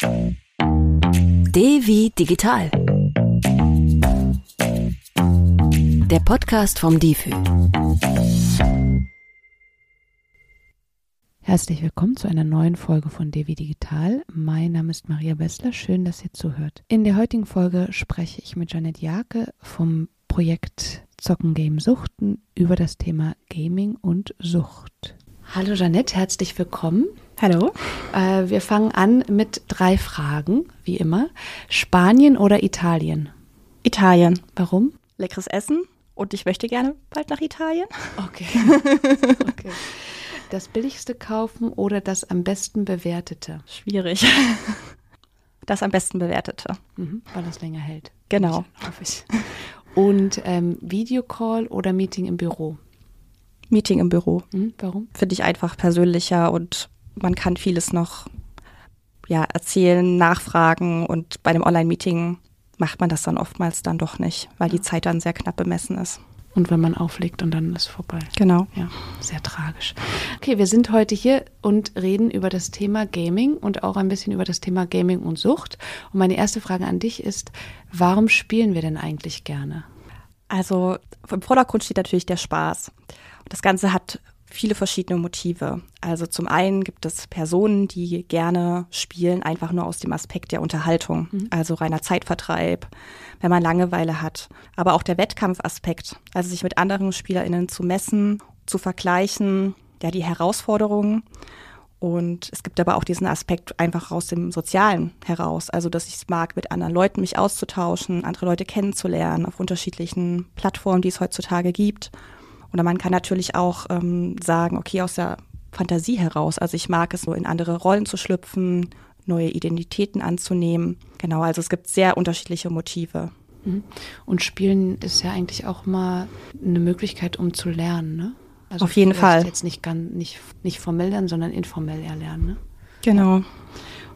D wie digital. Der Podcast vom DIFÜ. Herzlich willkommen zu einer neuen Folge von Devi Digital. Mein Name ist Maria Bessler. Schön, dass ihr zuhört. In der heutigen Folge spreche ich mit Janet Jake vom Projekt Zocken Game Suchten über das Thema Gaming und Sucht. Hallo Janet, herzlich willkommen. Hallo. Äh, wir fangen an mit drei Fragen, wie immer. Spanien oder Italien? Italien. Warum? Leckeres Essen und ich möchte gerne bald nach Italien. Okay. okay. Das billigste kaufen oder das am besten bewertete? Schwierig. Das am besten bewertete. Mhm, weil das länger hält. Genau. Hoffe ich. Und ähm, Videocall oder Meeting im Büro? Meeting im Büro. Mhm, warum? Finde ich einfach persönlicher und man kann vieles noch ja, erzählen, nachfragen und bei einem Online-Meeting macht man das dann oftmals dann doch nicht, weil die Zeit dann sehr knapp bemessen ist. Und wenn man auflegt und dann ist vorbei. Genau. Ja, sehr tragisch. Okay, wir sind heute hier und reden über das Thema Gaming und auch ein bisschen über das Thema Gaming und Sucht. Und meine erste Frage an dich ist, warum spielen wir denn eigentlich gerne? Also im Vordergrund steht natürlich der Spaß. Und das Ganze hat viele verschiedene Motive. Also zum einen gibt es Personen, die gerne spielen, einfach nur aus dem Aspekt der Unterhaltung, mhm. also reiner Zeitvertreib, wenn man Langeweile hat. Aber auch der Wettkampfaspekt, also sich mit anderen SpielerInnen zu messen, zu vergleichen, ja, die Herausforderungen. Und es gibt aber auch diesen Aspekt einfach aus dem Sozialen heraus. Also, dass ich es mag, mit anderen Leuten mich auszutauschen, andere Leute kennenzulernen auf unterschiedlichen Plattformen, die es heutzutage gibt. Oder man kann natürlich auch ähm, sagen, okay, aus der Fantasie heraus. Also ich mag es so in andere Rollen zu schlüpfen, neue Identitäten anzunehmen. Genau, also es gibt sehr unterschiedliche Motive. Mhm. Und Spielen ist ja eigentlich auch mal eine Möglichkeit, um zu lernen, ne? Also Auf jeden Fall. Jetzt nicht, ganz, nicht, nicht formell lernen, sondern informell erlernen, ne? Genau.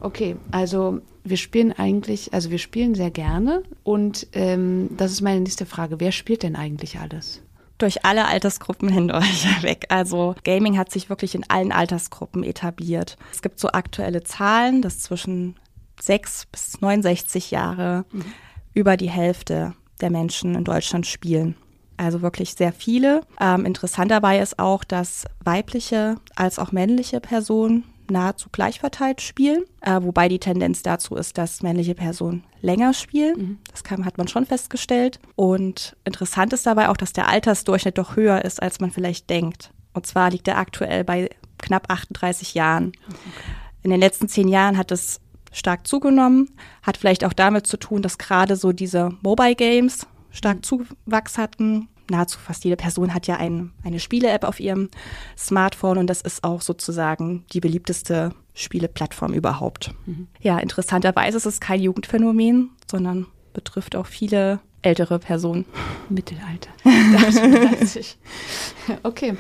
Okay, also wir spielen eigentlich, also wir spielen sehr gerne und ähm, das ist meine nächste Frage. Wer spielt denn eigentlich alles? Durch alle Altersgruppen hindurch weg. Also Gaming hat sich wirklich in allen Altersgruppen etabliert. Es gibt so aktuelle Zahlen, dass zwischen 6 bis 69 Jahre mhm. über die Hälfte der Menschen in Deutschland spielen. Also wirklich sehr viele. Ähm, interessant dabei ist auch, dass weibliche als auch männliche Personen nahezu gleich verteilt spielen, äh, wobei die Tendenz dazu ist, dass männliche Personen länger spielen. Mhm. Das kann, hat man schon festgestellt. Und interessant ist dabei auch, dass der Altersdurchschnitt doch höher ist, als man vielleicht denkt. Und zwar liegt er aktuell bei knapp 38 Jahren. Okay. In den letzten zehn Jahren hat es stark zugenommen, hat vielleicht auch damit zu tun, dass gerade so diese Mobile Games stark mhm. Zuwachs hatten nahezu fast jede Person hat ja ein, eine Spiele-App auf ihrem Smartphone und das ist auch sozusagen die beliebteste Spieleplattform überhaupt. Mhm. Ja, interessanterweise ist es kein Jugendphänomen, sondern betrifft auch viele ältere Personen. Mittelalter. okay,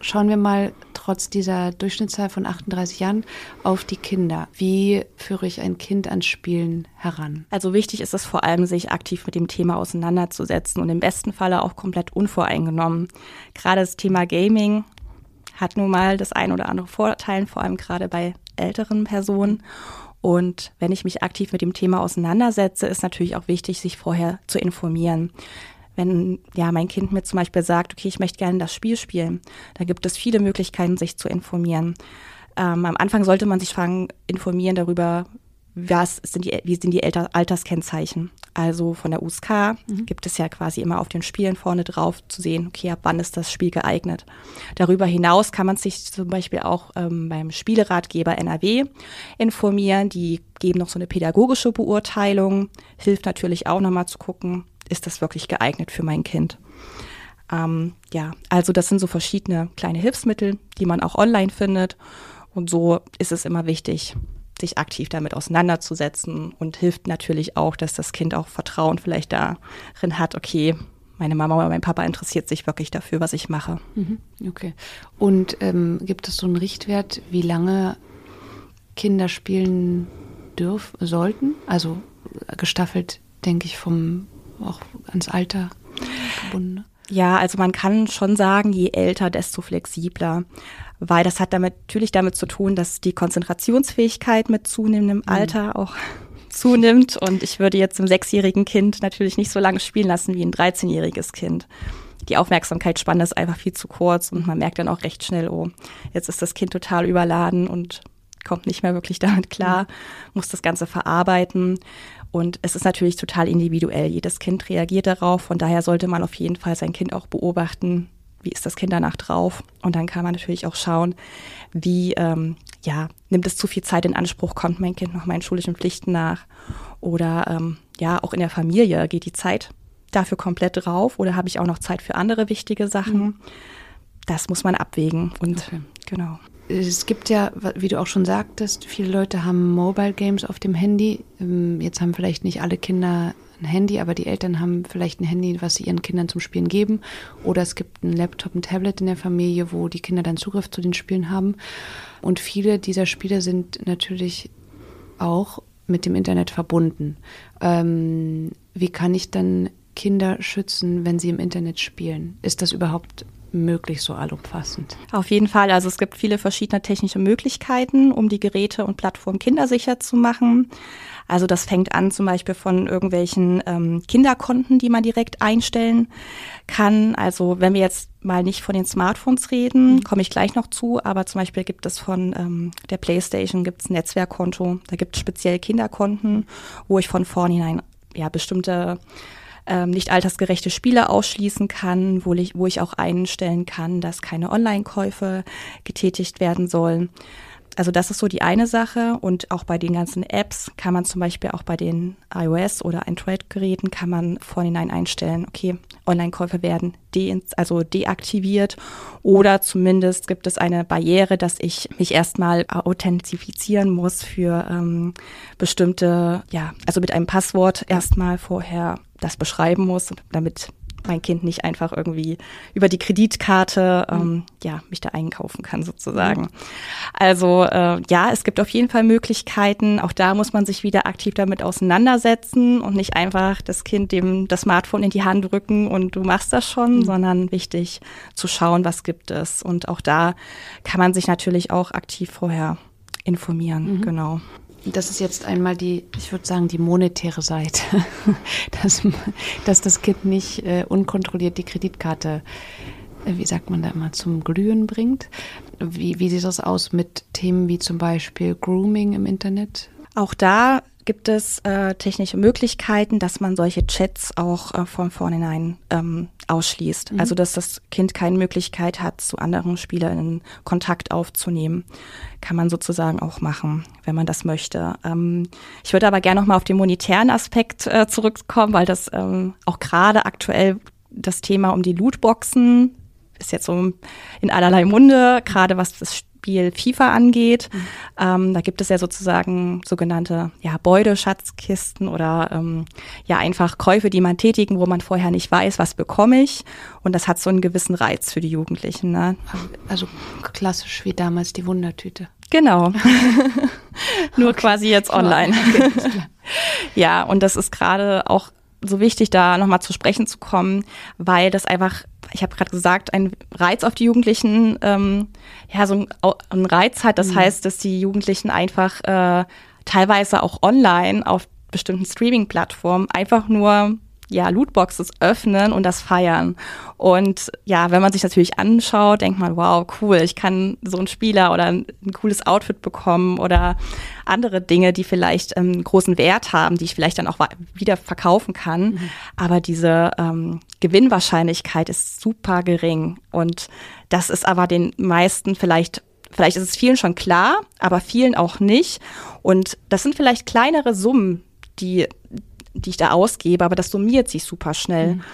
schauen wir mal trotz dieser Durchschnittszahl von 38 Jahren auf die Kinder. Wie führe ich ein Kind ans Spielen heran? Also wichtig ist es vor allem, sich aktiv mit dem Thema auseinanderzusetzen und im besten Falle auch komplett unvoreingenommen. Gerade das Thema Gaming hat nun mal das ein oder andere Vorteil, vor allem gerade bei älteren Personen. Und wenn ich mich aktiv mit dem Thema auseinandersetze, ist natürlich auch wichtig, sich vorher zu informieren. Wenn ja mein Kind mir zum Beispiel sagt, okay, ich möchte gerne das Spiel spielen, da gibt es viele Möglichkeiten, sich zu informieren. Ähm, am Anfang sollte man sich fangen, informieren darüber, was sind die, wie sind die Alterskennzeichen? Also von der USK mhm. gibt es ja quasi immer auf den Spielen vorne drauf zu sehen, okay, ab wann ist das Spiel geeignet. Darüber hinaus kann man sich zum Beispiel auch ähm, beim Spieleratgeber NRW informieren. Die geben noch so eine pädagogische Beurteilung. Hilft natürlich auch nochmal zu gucken, ist das wirklich geeignet für mein Kind. Ähm, ja, also das sind so verschiedene kleine Hilfsmittel, die man auch online findet. Und so ist es immer wichtig, sich aktiv damit auseinanderzusetzen und hilft natürlich auch, dass das Kind auch Vertrauen vielleicht darin hat, okay, meine Mama oder mein Papa interessiert sich wirklich dafür, was ich mache. Mhm, okay. Und ähm, gibt es so einen Richtwert, wie lange Kinder spielen dürfen, sollten? Also gestaffelt, denke ich, vom auch ans Alter gebunden. Ne? Ja, also man kann schon sagen, je älter, desto flexibler. Weil das hat damit natürlich damit zu tun, dass die Konzentrationsfähigkeit mit zunehmendem mhm. Alter auch zunimmt. Und ich würde jetzt einem sechsjährigen Kind natürlich nicht so lange spielen lassen wie ein 13-jähriges Kind. Die Aufmerksamkeitsspanne ist einfach viel zu kurz und man merkt dann auch recht schnell, oh, jetzt ist das Kind total überladen und kommt nicht mehr wirklich damit klar, mhm. muss das Ganze verarbeiten. Und es ist natürlich total individuell. Jedes Kind reagiert darauf. Von daher sollte man auf jeden Fall sein Kind auch beobachten. Wie ist das Kind danach drauf? Und dann kann man natürlich auch schauen, wie, ähm, ja, nimmt es zu viel Zeit in Anspruch? Kommt mein Kind noch meinen schulischen Pflichten nach? Oder, ähm, ja, auch in der Familie geht die Zeit dafür komplett drauf? Oder habe ich auch noch Zeit für andere wichtige Sachen? Mhm. Das muss man abwägen. Und okay. genau es gibt ja, wie du auch schon sagtest, viele Leute haben Mobile Games auf dem Handy. Ähm, jetzt haben vielleicht nicht alle Kinder ein Handy, aber die Eltern haben vielleicht ein Handy, was sie ihren Kindern zum Spielen geben. Oder es gibt einen Laptop, ein Tablet in der Familie, wo die Kinder dann Zugriff zu den Spielen haben. Und viele dieser Spiele sind natürlich auch mit dem Internet verbunden. Ähm, wie kann ich dann Kinder schützen, wenn sie im Internet spielen? Ist das überhaupt möglich so allumfassend? Auf jeden Fall. Also es gibt viele verschiedene technische Möglichkeiten, um die Geräte und Plattformen kindersicher zu machen. Also das fängt an zum Beispiel von irgendwelchen ähm, Kinderkonten, die man direkt einstellen kann. Also wenn wir jetzt mal nicht von den Smartphones reden, mhm. komme ich gleich noch zu, aber zum Beispiel gibt es von ähm, der PlayStation gibt's ein Netzwerkkonto, da gibt es speziell Kinderkonten, wo ich von vornherein ja bestimmte ähm, nicht altersgerechte Spiele ausschließen kann, wo ich, wo ich auch einstellen kann, dass keine Online-Käufe getätigt werden sollen. Also das ist so die eine Sache und auch bei den ganzen Apps kann man zum Beispiel auch bei den iOS oder Android-Geräten kann man vorhinein einstellen, okay, Online-Käufe werden de also deaktiviert oder zumindest gibt es eine Barriere, dass ich mich erstmal authentifizieren muss für ähm, bestimmte, ja, also mit einem Passwort erstmal vorher das beschreiben muss, damit mein Kind nicht einfach irgendwie über die Kreditkarte ähm, ja mich da einkaufen kann sozusagen. Mhm. Also äh, ja, es gibt auf jeden Fall Möglichkeiten. Auch da muss man sich wieder aktiv damit auseinandersetzen und nicht einfach das Kind dem das Smartphone in die Hand drücken und du machst das schon, mhm. sondern wichtig zu schauen, was gibt es. Und auch da kann man sich natürlich auch aktiv vorher informieren. Mhm. Genau. Das ist jetzt einmal die, ich würde sagen, die monetäre Seite, dass, dass das Kind nicht äh, unkontrolliert die Kreditkarte, äh, wie sagt man da immer, zum Glühen bringt. Wie, wie sieht das aus mit Themen wie zum Beispiel Grooming im Internet? Auch da gibt es äh, technische Möglichkeiten, dass man solche Chats auch äh, von vornherein ähm, ausschließt. Mhm. Also dass das Kind keine Möglichkeit hat, zu anderen Spielern Kontakt aufzunehmen. Kann man sozusagen auch machen, wenn man das möchte. Ähm, ich würde aber gerne nochmal auf den monetären Aspekt äh, zurückkommen, weil das ähm, auch gerade aktuell das Thema um die Lootboxen ist jetzt so in allerlei Munde, gerade was das Spiel FIFA angeht. Mhm. Ähm, da gibt es ja sozusagen sogenannte ja, Beute-Schatzkisten oder ähm, ja einfach Käufe, die man tätigen, wo man vorher nicht weiß, was bekomme ich. Und das hat so einen gewissen Reiz für die Jugendlichen. Ne? Also klassisch wie damals die Wundertüte. Genau. Nur okay. quasi jetzt online. Okay. ja, und das ist gerade auch so wichtig, da nochmal zu sprechen zu kommen, weil das einfach, ich habe gerade gesagt, ein Reiz auf die Jugendlichen, ähm, ja, so ein, Reiz hat. Das mhm. heißt, dass die Jugendlichen einfach äh, teilweise auch online auf bestimmten Streaming-Plattformen einfach nur ja, Lootboxes öffnen und das feiern. Und ja, wenn man sich natürlich anschaut, denkt man, wow, cool, ich kann so einen Spieler oder ein, ein cooles Outfit bekommen oder andere Dinge, die vielleicht ähm, großen Wert haben, die ich vielleicht dann auch wieder verkaufen kann. Mhm. Aber diese ähm, Gewinnwahrscheinlichkeit ist super gering. Und das ist aber den meisten vielleicht Vielleicht ist es vielen schon klar, aber vielen auch nicht. Und das sind vielleicht kleinere Summen, die die ich da ausgebe, aber das summiert sich super schnell. Mhm.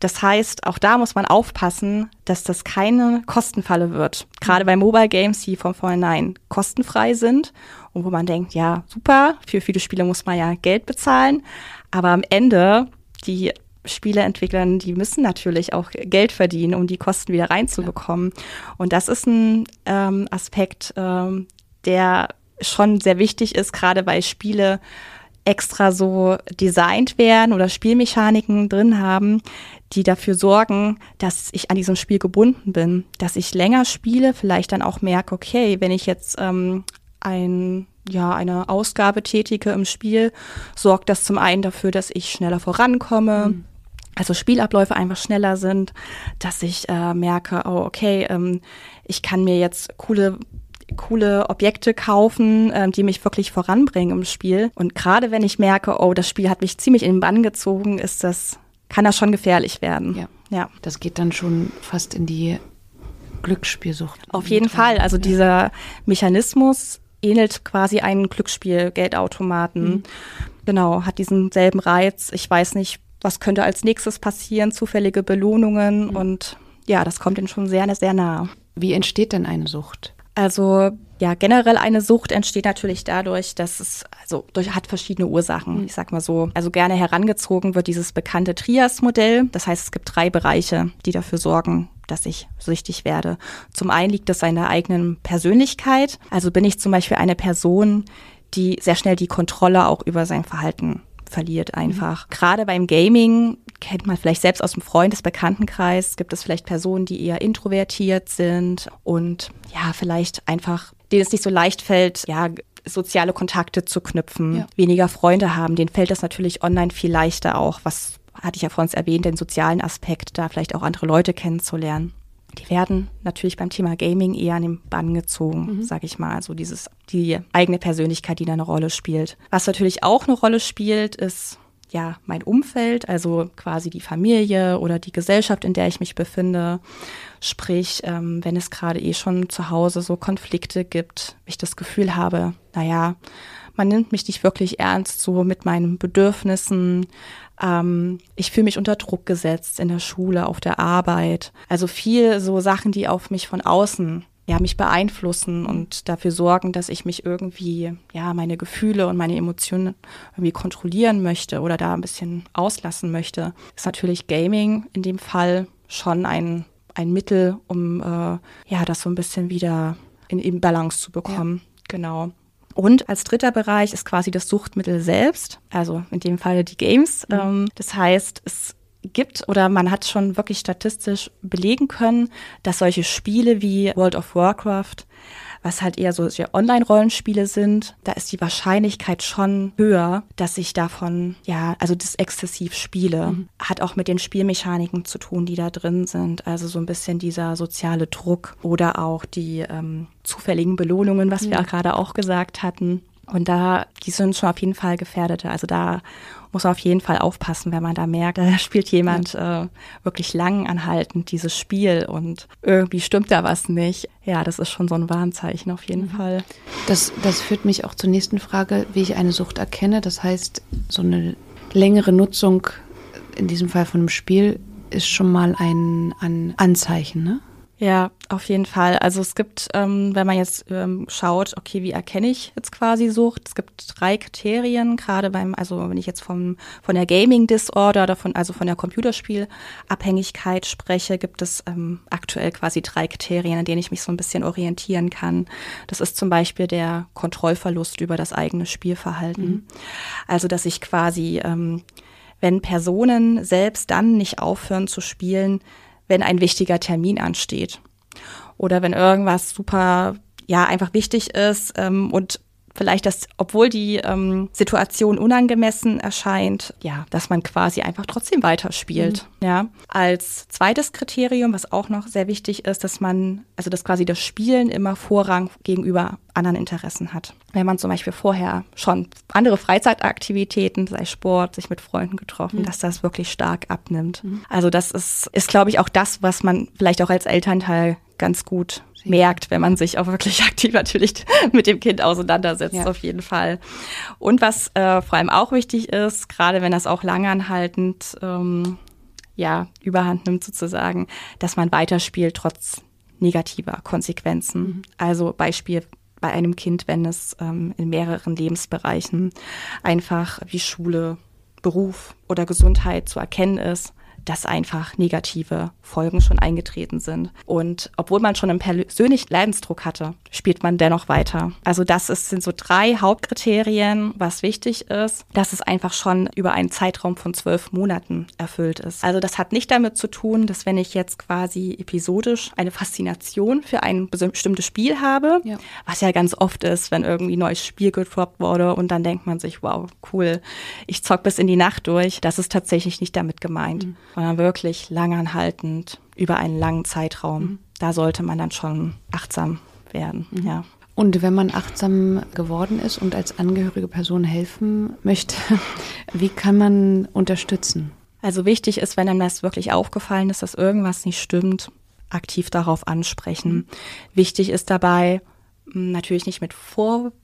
Das heißt, auch da muss man aufpassen, dass das keine Kostenfalle wird. Gerade bei Mobile Games, die von vornherein kostenfrei sind und wo man denkt, ja, super, für viele Spiele muss man ja Geld bezahlen. Aber am Ende, die Spieleentwickler, die müssen natürlich auch Geld verdienen, um die Kosten wieder reinzubekommen. Und das ist ein ähm, Aspekt, ähm, der schon sehr wichtig ist, gerade weil Spiele extra so designt werden oder Spielmechaniken drin haben, die dafür sorgen, dass ich an diesem Spiel gebunden bin, dass ich länger spiele, vielleicht dann auch merke, okay, wenn ich jetzt ähm, ein ja, eine Ausgabe tätige im Spiel, sorgt das zum einen dafür, dass ich schneller vorankomme, mhm. also Spielabläufe einfach schneller sind, dass ich äh, merke, oh, okay, ähm, ich kann mir jetzt coole coole Objekte kaufen, ähm, die mich wirklich voranbringen im Spiel. Und gerade wenn ich merke, oh, das Spiel hat mich ziemlich in den Bann gezogen, ist das, kann das schon gefährlich werden. Ja. ja. Das geht dann schon fast in die Glücksspielsucht. Auf jeden Fall. Also ja. dieser Mechanismus ähnelt quasi einen Glücksspiel-Geldautomaten. Mhm. Genau, hat diesen selben Reiz. Ich weiß nicht, was könnte als nächstes passieren, zufällige Belohnungen mhm. und ja, das kommt ihnen schon sehr, sehr nah. Wie entsteht denn eine Sucht? Also ja, generell eine Sucht entsteht natürlich dadurch, dass es also durch, hat verschiedene Ursachen. Mhm. Ich sag mal so, also gerne herangezogen wird dieses bekannte Trias-Modell. Das heißt, es gibt drei Bereiche, die dafür sorgen, dass ich süchtig werde. Zum einen liegt es an der eigenen Persönlichkeit. Also bin ich zum Beispiel eine Person, die sehr schnell die Kontrolle auch über sein Verhalten verliert einfach. Mhm. Gerade beim Gaming kennt man vielleicht selbst aus dem Freundesbekanntenkreis, gibt es vielleicht Personen, die eher introvertiert sind und ja, vielleicht einfach, denen es nicht so leicht fällt, ja, soziale Kontakte zu knüpfen, ja. weniger Freunde haben, denen fällt das natürlich online viel leichter auch, was hatte ich ja vorhin erwähnt, den sozialen Aspekt, da vielleicht auch andere Leute kennenzulernen. Die werden natürlich beim Thema Gaming eher an den Bann gezogen, mhm. sag ich mal. Also dieses, die eigene Persönlichkeit, die da eine Rolle spielt. Was natürlich auch eine Rolle spielt, ist ja mein Umfeld, also quasi die Familie oder die Gesellschaft, in der ich mich befinde. Sprich, ähm, wenn es gerade eh schon zu Hause so Konflikte gibt, ich das Gefühl habe, naja, man nimmt mich nicht wirklich ernst, so mit meinen Bedürfnissen. Ähm, ich fühle mich unter Druck gesetzt in der Schule, auf der Arbeit. Also viel so Sachen, die auf mich von außen ja, mich beeinflussen und dafür sorgen, dass ich mich irgendwie, ja, meine Gefühle und meine Emotionen irgendwie kontrollieren möchte oder da ein bisschen auslassen möchte, ist natürlich Gaming in dem Fall schon ein, ein Mittel, um äh, ja, das so ein bisschen wieder in, in Balance zu bekommen. Ja. Genau. Und als dritter Bereich ist quasi das Suchtmittel selbst, also in dem Fall die Games. Mhm. Ähm, das heißt, es gibt oder man hat schon wirklich statistisch belegen können, dass solche Spiele wie World of Warcraft, was halt eher so Online-Rollenspiele sind, da ist die Wahrscheinlichkeit schon höher, dass ich davon, ja, also das exzessiv spiele. Mhm. Hat auch mit den Spielmechaniken zu tun, die da drin sind. Also so ein bisschen dieser soziale Druck oder auch die ähm, zufälligen Belohnungen, was ja. wir gerade auch gesagt hatten. Und da, die sind schon auf jeden Fall gefährdete. Also da muss man auf jeden Fall aufpassen, wenn man da merkt, da spielt jemand äh, wirklich lang anhaltend dieses Spiel und irgendwie stimmt da was nicht. Ja, das ist schon so ein Warnzeichen auf jeden mhm. Fall. Das, das führt mich auch zur nächsten Frage, wie ich eine Sucht erkenne. Das heißt, so eine längere Nutzung, in diesem Fall von einem Spiel, ist schon mal ein, ein Anzeichen, ne? Ja, auf jeden Fall. Also es gibt, ähm, wenn man jetzt ähm, schaut, okay, wie erkenne ich jetzt quasi Sucht? Es gibt drei Kriterien, gerade beim, also wenn ich jetzt vom, von der Gaming Disorder oder von, also von der Computerspielabhängigkeit spreche, gibt es ähm, aktuell quasi drei Kriterien, an denen ich mich so ein bisschen orientieren kann. Das ist zum Beispiel der Kontrollverlust über das eigene Spielverhalten. Mhm. Also dass ich quasi, ähm, wenn Personen selbst dann nicht aufhören zu spielen, wenn ein wichtiger Termin ansteht. Oder wenn irgendwas super, ja, einfach wichtig ist ähm, und vielleicht das, obwohl die ähm, Situation unangemessen erscheint, ja, dass man quasi einfach trotzdem weiterspielt. Mhm. Ja. Als zweites Kriterium, was auch noch sehr wichtig ist, dass man, also dass quasi das Spielen immer Vorrang gegenüber anderen Interessen hat. Wenn man zum Beispiel vorher schon andere Freizeitaktivitäten, sei Sport, sich mit Freunden getroffen, mhm. dass das wirklich stark abnimmt. Mhm. Also das ist, ist glaube ich, auch das, was man vielleicht auch als Elternteil ganz gut merkt, wenn man sich auch wirklich aktiv natürlich mit dem Kind auseinandersetzt, ja. auf jeden Fall. Und was äh, vor allem auch wichtig ist, gerade wenn das auch langanhaltend ähm, ja, überhand nimmt sozusagen, dass man weiterspielt trotz negativer Konsequenzen. Mhm. Also Beispiel bei einem Kind, wenn es ähm, in mehreren Lebensbereichen einfach wie Schule, Beruf oder Gesundheit zu erkennen ist, dass einfach negative Folgen schon eingetreten sind. Und obwohl man schon einen persönlichen Leidensdruck hatte, spielt man dennoch weiter. Also das ist, sind so drei Hauptkriterien, was wichtig ist, dass es einfach schon über einen Zeitraum von zwölf Monaten erfüllt ist. Also das hat nicht damit zu tun, dass wenn ich jetzt quasi episodisch eine Faszination für ein bestimmtes Spiel habe, ja. was ja ganz oft ist, wenn irgendwie ein neues Spiel gedroppt wurde und dann denkt man sich, wow, cool, ich zock bis in die Nacht durch. Das ist tatsächlich nicht damit gemeint. Mhm sondern wirklich langanhaltend über einen langen Zeitraum. Mhm. Da sollte man dann schon achtsam werden, mhm. ja. Und wenn man achtsam geworden ist und als angehörige Person helfen möchte, wie kann man unterstützen? Also wichtig ist, wenn einem das wirklich aufgefallen ist, dass irgendwas nicht stimmt, aktiv darauf ansprechen. Mhm. Wichtig ist dabei, natürlich nicht mit Vorwürfen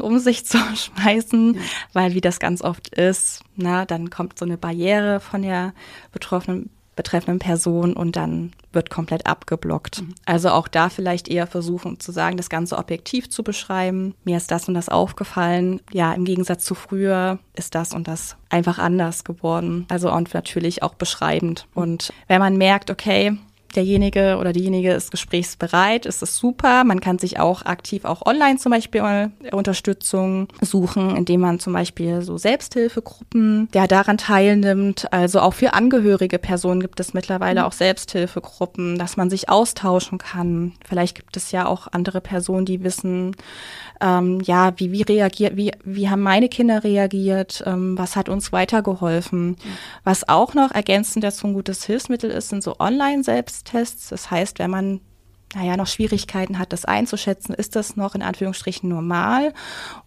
um sich zu schmeißen, ja. weil wie das ganz oft ist, na, dann kommt so eine Barriere von der betroffenen betreffenden Person und dann wird komplett abgeblockt. Mhm. Also auch da vielleicht eher versuchen zu sagen, das Ganze objektiv zu beschreiben. Mir ist das und das aufgefallen. Ja, im Gegensatz zu früher ist das und das einfach anders geworden. Also und natürlich auch beschreibend. Und wenn man merkt, okay, derjenige oder diejenige ist gesprächsbereit, ist es super. Man kann sich auch aktiv auch online zum Beispiel Unterstützung suchen, indem man zum Beispiel so Selbsthilfegruppen, der daran teilnimmt. Also auch für angehörige Personen gibt es mittlerweile mhm. auch Selbsthilfegruppen, dass man sich austauschen kann. Vielleicht gibt es ja auch andere Personen, die wissen, ähm, ja, wie, wie reagiert, wie, wie haben meine Kinder reagiert, ähm, was hat uns weitergeholfen. Mhm. Was auch noch ergänzend dazu ein gutes Hilfsmittel ist, sind so Online-Selbsttests. Das heißt, wenn man naja, noch Schwierigkeiten hat, das einzuschätzen, ist das noch in Anführungsstrichen normal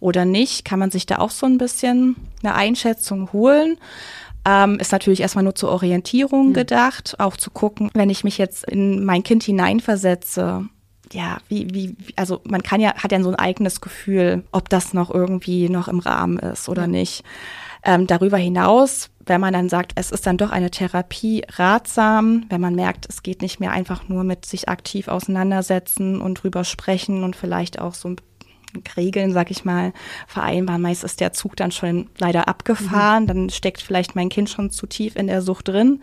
oder nicht, kann man sich da auch so ein bisschen eine Einschätzung holen. Ähm, ist natürlich erstmal nur zur Orientierung mhm. gedacht, auch zu gucken, wenn ich mich jetzt in mein Kind hineinversetze, ja, wie, wie, also man kann ja, hat ja so ein eigenes Gefühl, ob das noch irgendwie noch im Rahmen ist oder nicht. Ähm, darüber hinaus, wenn man dann sagt, es ist dann doch eine Therapie ratsam, wenn man merkt, es geht nicht mehr einfach nur mit sich aktiv auseinandersetzen und drüber sprechen und vielleicht auch so Regeln, sag ich mal, vereinbaren. Meist ist der Zug dann schon leider abgefahren, mhm. dann steckt vielleicht mein Kind schon zu tief in der Sucht drin.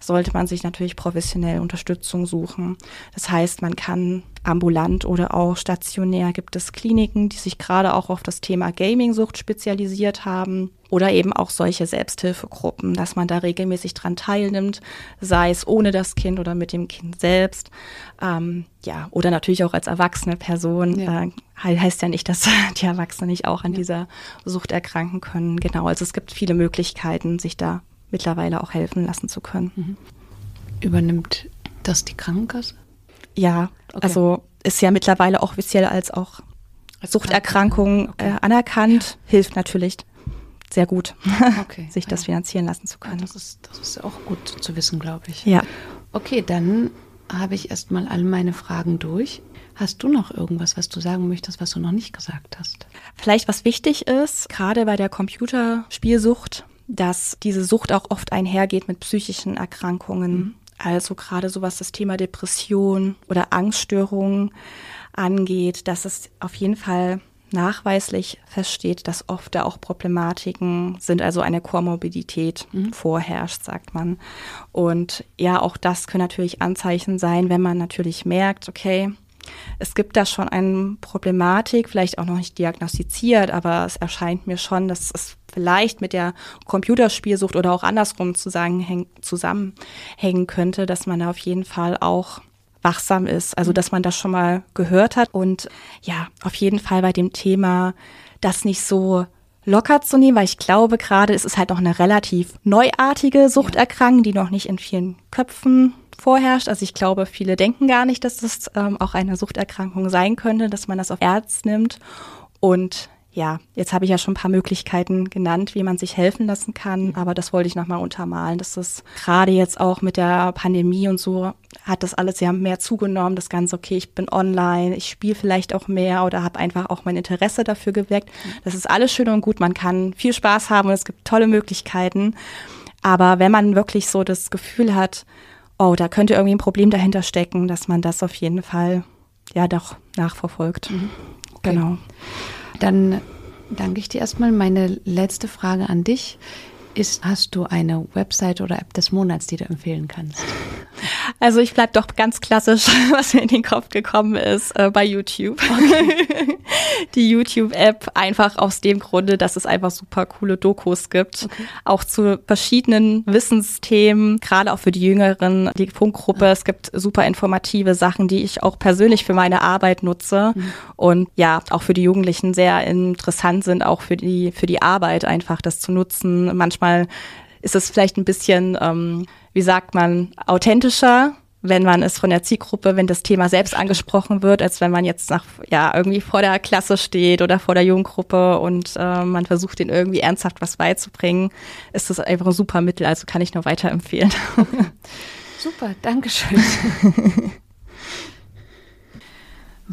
Sollte man sich natürlich professionell Unterstützung suchen. Das heißt, man kann ambulant oder auch stationär gibt es Kliniken, die sich gerade auch auf das Thema Gaming-Sucht spezialisiert haben oder eben auch solche Selbsthilfegruppen, dass man da regelmäßig dran teilnimmt, sei es ohne das Kind oder mit dem Kind selbst. Ähm, ja, oder natürlich auch als erwachsene Person. Ja. Äh, heißt ja nicht, dass die Erwachsenen nicht auch an ja. dieser Sucht erkranken können. Genau, also es gibt viele Möglichkeiten, sich da mittlerweile auch helfen lassen zu können. Mhm. Übernimmt das die Krankenkasse? Ja, okay. also ist ja mittlerweile auch offiziell als auch Suchterkrankung okay. äh, anerkannt, ja. hilft natürlich sehr gut, okay. sich das finanzieren lassen zu können. Ja, das, ist, das ist auch gut zu wissen, glaube ich. Ja. Okay, dann habe ich erstmal all meine Fragen durch. Hast du noch irgendwas, was du sagen möchtest, was du noch nicht gesagt hast? Vielleicht was wichtig ist, gerade bei der Computerspielsucht, dass diese Sucht auch oft einhergeht mit psychischen Erkrankungen. Mhm. Also gerade so was das Thema Depression oder Angststörungen angeht, dass es auf jeden Fall nachweislich feststeht, dass oft da auch Problematiken sind, also eine Komorbidität mhm. vorherrscht, sagt man. Und ja, auch das können natürlich Anzeichen sein, wenn man natürlich merkt, okay, es gibt da schon eine Problematik, vielleicht auch noch nicht diagnostiziert, aber es erscheint mir schon, dass es vielleicht mit der Computerspielsucht oder auch andersrum zusammenhängen könnte, dass man da auf jeden Fall auch wachsam ist. Also, dass man das schon mal gehört hat und ja, auf jeden Fall bei dem Thema das nicht so locker zu nehmen, weil ich glaube gerade, es ist halt noch eine relativ neuartige Suchterkrankung, die noch nicht in vielen Köpfen vorherrscht. Also ich glaube, viele denken gar nicht, dass das ähm, auch eine Suchterkrankung sein könnte, dass man das auf Herz nimmt. Und ja, jetzt habe ich ja schon ein paar Möglichkeiten genannt, wie man sich helfen lassen kann, aber das wollte ich nochmal untermalen, das gerade jetzt auch mit der Pandemie und so hat das alles ja mehr zugenommen, das Ganze, okay, ich bin online, ich spiele vielleicht auch mehr oder habe einfach auch mein Interesse dafür geweckt. Das ist alles schön und gut, man kann viel Spaß haben und es gibt tolle Möglichkeiten, aber wenn man wirklich so das Gefühl hat, oh, da könnte irgendwie ein Problem dahinter stecken, dass man das auf jeden Fall ja doch nachverfolgt. Mhm. Okay. Genau. Dann danke ich dir erstmal. Meine letzte Frage an dich. ist, hast du eine Website oder App des Monats, die du empfehlen kannst? Also ich bleibe doch ganz klassisch, was mir in den Kopf gekommen ist, äh, bei YouTube. Okay. Die YouTube-App einfach aus dem Grunde, dass es einfach super coole Dokus gibt, okay. auch zu verschiedenen Wissensthemen, gerade auch für die Jüngeren, die Funkgruppe. Es gibt super informative Sachen, die ich auch persönlich für meine Arbeit nutze mhm. und ja, auch für die Jugendlichen sehr interessant sind, auch für die, für die Arbeit einfach das zu nutzen. Manchmal ist es vielleicht ein bisschen, ähm, wie sagt man, authentischer, wenn man es von der Zielgruppe, wenn das Thema selbst angesprochen wird, als wenn man jetzt nach, ja, irgendwie vor der Klasse steht oder vor der Jugendgruppe und äh, man versucht, den irgendwie ernsthaft was beizubringen, ist das einfach ein super Mittel, also kann ich nur weiterempfehlen. Super, Dankeschön.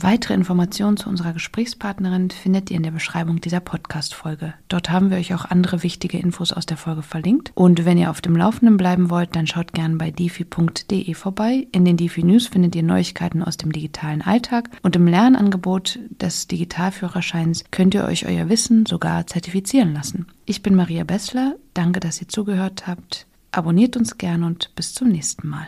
Weitere Informationen zu unserer Gesprächspartnerin findet ihr in der Beschreibung dieser Podcast-Folge. Dort haben wir euch auch andere wichtige Infos aus der Folge verlinkt. Und wenn ihr auf dem Laufenden bleiben wollt, dann schaut gerne bei defi.de vorbei. In den Defi News findet ihr Neuigkeiten aus dem digitalen Alltag und im Lernangebot des Digitalführerscheins könnt ihr euch euer Wissen sogar zertifizieren lassen. Ich bin Maria Bessler. Danke, dass ihr zugehört habt. Abonniert uns gerne und bis zum nächsten Mal.